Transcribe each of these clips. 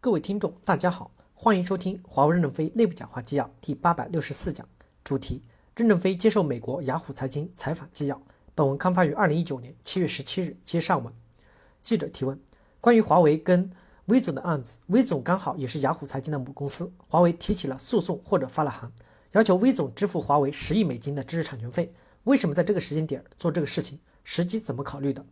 各位听众，大家好，欢迎收听华为任正非内部讲话纪要第八百六十四讲，主题：任正非接受美国雅虎财经采访纪要。本文刊发于二零一九年七月十七日，接上文。记者提问：关于华为跟威总的案子，威总刚好也是雅虎财经的母公司，华为提起了诉讼或者发了函，要求威总支付华为十亿美金的知识产权费。为什么在这个时间点做这个事情？时机怎么考虑的？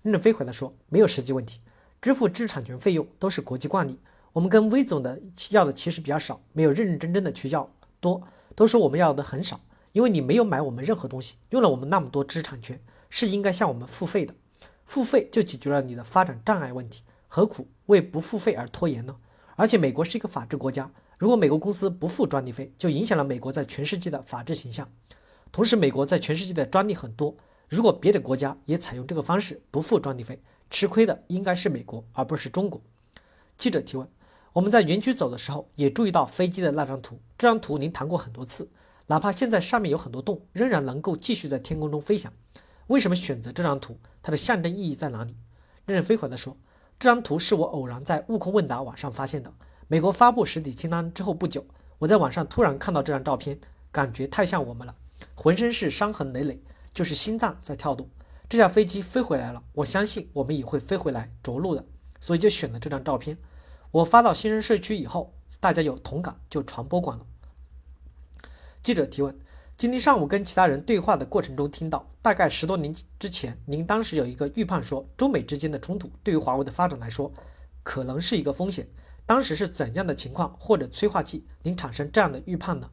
任正非回答说：没有实际问题。支付知识产权费用都是国际惯例，我们跟威总的要的其实比较少，没有认认真真的去要多，都说我们要的很少，因为你没有买我们任何东西，用了我们那么多知识产权，是应该向我们付费的，付费就解决了你的发展障碍问题，何苦为不付费而拖延呢？而且美国是一个法治国家，如果美国公司不付专利费，就影响了美国在全世界的法治形象。同时，美国在全世界的专利很多，如果别的国家也采用这个方式不付专利费，吃亏的应该是美国，而不是中国。记者提问：我们在园区走的时候，也注意到飞机的那张图。这张图您谈过很多次，哪怕现在上面有很多洞，仍然能够继续在天空中飞翔。为什么选择这张图？它的象征意义在哪里？任正非回答说：这张图是我偶然在悟空问答网上发现的。美国发布实体清单之后不久，我在网上突然看到这张照片，感觉太像我们了，浑身是伤痕累累，就是心脏在跳动。这架飞机飞回来了，我相信我们也会飞回来着陆的，所以就选了这张照片。我发到新生社区以后，大家有同感就传播广了。记者提问：今天上午跟其他人对话的过程中，听到大概十多年之前，您当时有一个预判说，中美之间的冲突对于华为的发展来说，可能是一个风险。当时是怎样的情况或者催化剂，您产生这样的预判呢？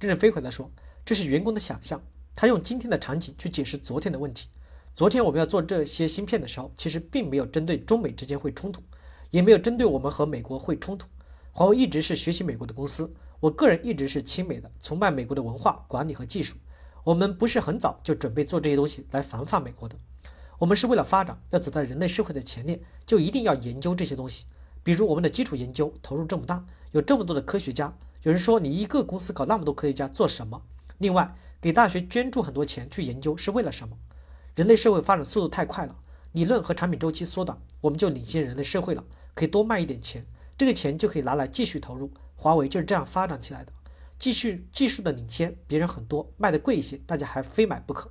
任正非回答说：这是员工的想象，他用今天的场景去解释昨天的问题。昨天我们要做这些芯片的时候，其实并没有针对中美之间会冲突，也没有针对我们和美国会冲突。华为一直是学习美国的公司，我个人一直是亲美的，崇拜美国的文化、管理和技术。我们不是很早就准备做这些东西来防范美国的，我们是为了发展，要走在人类社会的前列，就一定要研究这些东西。比如我们的基础研究投入这么大，有这么多的科学家，有人说你一个公司搞那么多科学家做什么？另外，给大学捐助很多钱去研究是为了什么？人类社会发展速度太快了，理论和产品周期缩短，我们就领先人类社会了，可以多卖一点钱，这个钱就可以拿来继续投入。华为就是这样发展起来的，继续技术的领先，别人很多，卖的贵一些，大家还非买不可。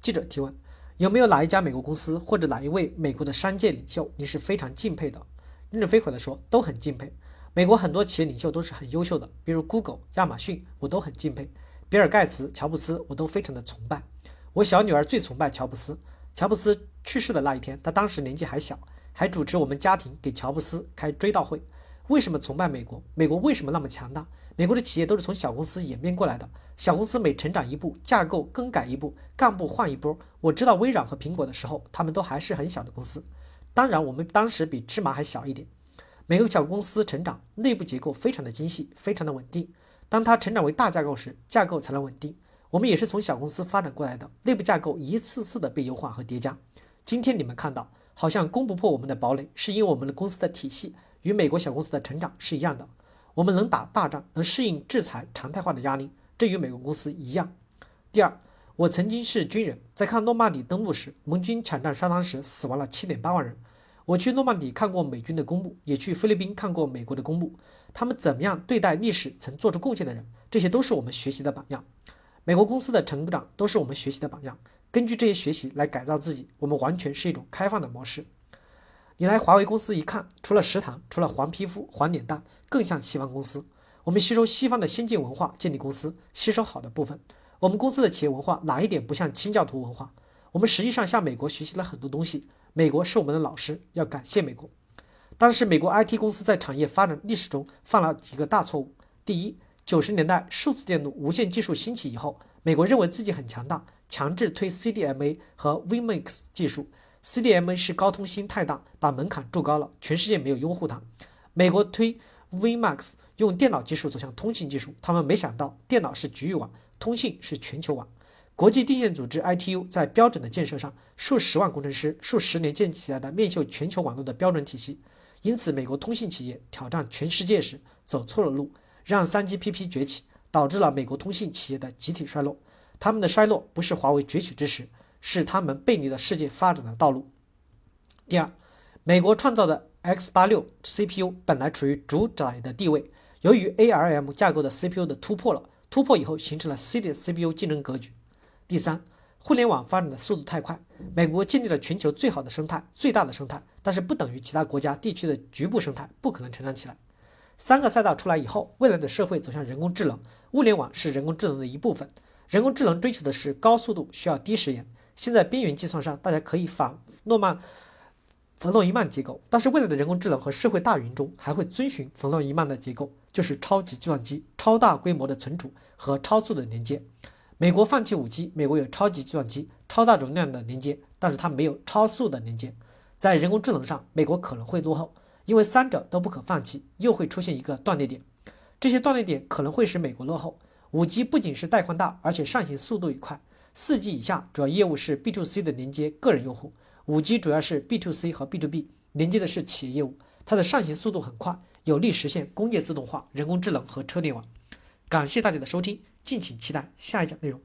记者提问：有没有哪一家美国公司或者哪一位美国的商界领袖，你是非常敬佩的？任正非回答说：都很敬佩。美国很多企业领袖都是很优秀的，比如 Google、亚马逊，我都很敬佩。比尔盖茨、乔布斯，我都非常的崇拜。我小女儿最崇拜乔布斯。乔布斯去世的那一天，她当时年纪还小，还主持我们家庭给乔布斯开追悼会。为什么崇拜美国？美国为什么那么强大？美国的企业都是从小公司演变过来的，小公司每成长一步，架构更改一步，干部换一波。我知道微软和苹果的时候，他们都还是很小的公司。当然，我们当时比芝麻还小一点。每个小公司成长，内部结构非常的精细，非常的稳定。当它成长为大架构时，架构才能稳定。我们也是从小公司发展过来的，内部架构一次次的被优化和叠加。今天你们看到，好像攻不破我们的堡垒，是因为我们的公司的体系与美国小公司的成长是一样的。我们能打大仗，能适应制裁常态化的压力，这与美国公司一样。第二，我曾经是军人，在看诺曼底登陆时，盟军抢占沙滩时死亡了七点八万人。我去诺曼底看过美军的公墓，也去菲律宾看过美国的公墓，他们怎么样对待历史曾做出贡献的人，这些都是我们学习的榜样。美国公司的成长都是我们学习的榜样，根据这些学习来改造自己，我们完全是一种开放的模式。你来华为公司一看，除了食堂，除了黄皮肤、黄脸蛋，更像西方公司。我们吸收西方的先进文化建立公司，吸收好的部分。我们公司的企业文化哪一点不像清教徒文化？我们实际上向美国学习了很多东西，美国是我们的老师，要感谢美国。但是美国 IT 公司在产业发展历史中犯了几个大错误。第一，九十年代，数字电路、无线技术兴起以后，美国认为自己很强大，强制推 CDMA 和 WiMAX 技术。CDMA 是高通芯太大，把门槛筑高了，全世界没有拥护它。美国推 WiMAX，用电脑技术走向通信技术，他们没想到电脑是局域网，通信是全球网。国际电线组织 ITU 在标准的建设上，数十万工程师，数十年建起来的面向全球网络的标准体系。因此，美国通信企业挑战全世界时，走错了路。让 3GPP 崛起，导致了美国通信企业的集体衰落。他们的衰落不是华为崛起之时，是他们背离了世界发展的道路。第二，美国创造的 x86 CPU 本来处于主宰的地位，由于 ARM 架构的 CPU 的突破了，突破以后形成了 C 的 CPU 竞争格局。第三，互联网发展的速度太快，美国建立了全球最好的生态、最大的生态，但是不等于其他国家地区的局部生态不可能成长起来。三个赛道出来以后，未来的社会走向人工智能，物联网是人工智能的一部分。人工智能追求的是高速度，需要低时延。现在边缘计算上，大家可以仿诺曼。冯诺依曼结构，但是未来的人工智能和社会大云中还会遵循冯诺依曼的结构，就是超级计算机、超大规模的存储和超速的连接。美国放弃五 G，美国有超级计算机、超大容量的连接，但是它没有超速的连接。在人工智能上，美国可能会落后，因为三者都不可放弃，又会出现一个断裂点。这些断裂点可能会使美国落后。五 G 不仅是带宽大，而且上行速度也快。四 G 以下主要业务是 B to C 的连接个人用户。五 G 主要是 B to C 和 B to B，连接的是企业业务，它的上行速度很快，有力实现工业自动化、人工智能和车联网。感谢大家的收听，敬请期待下一讲内容。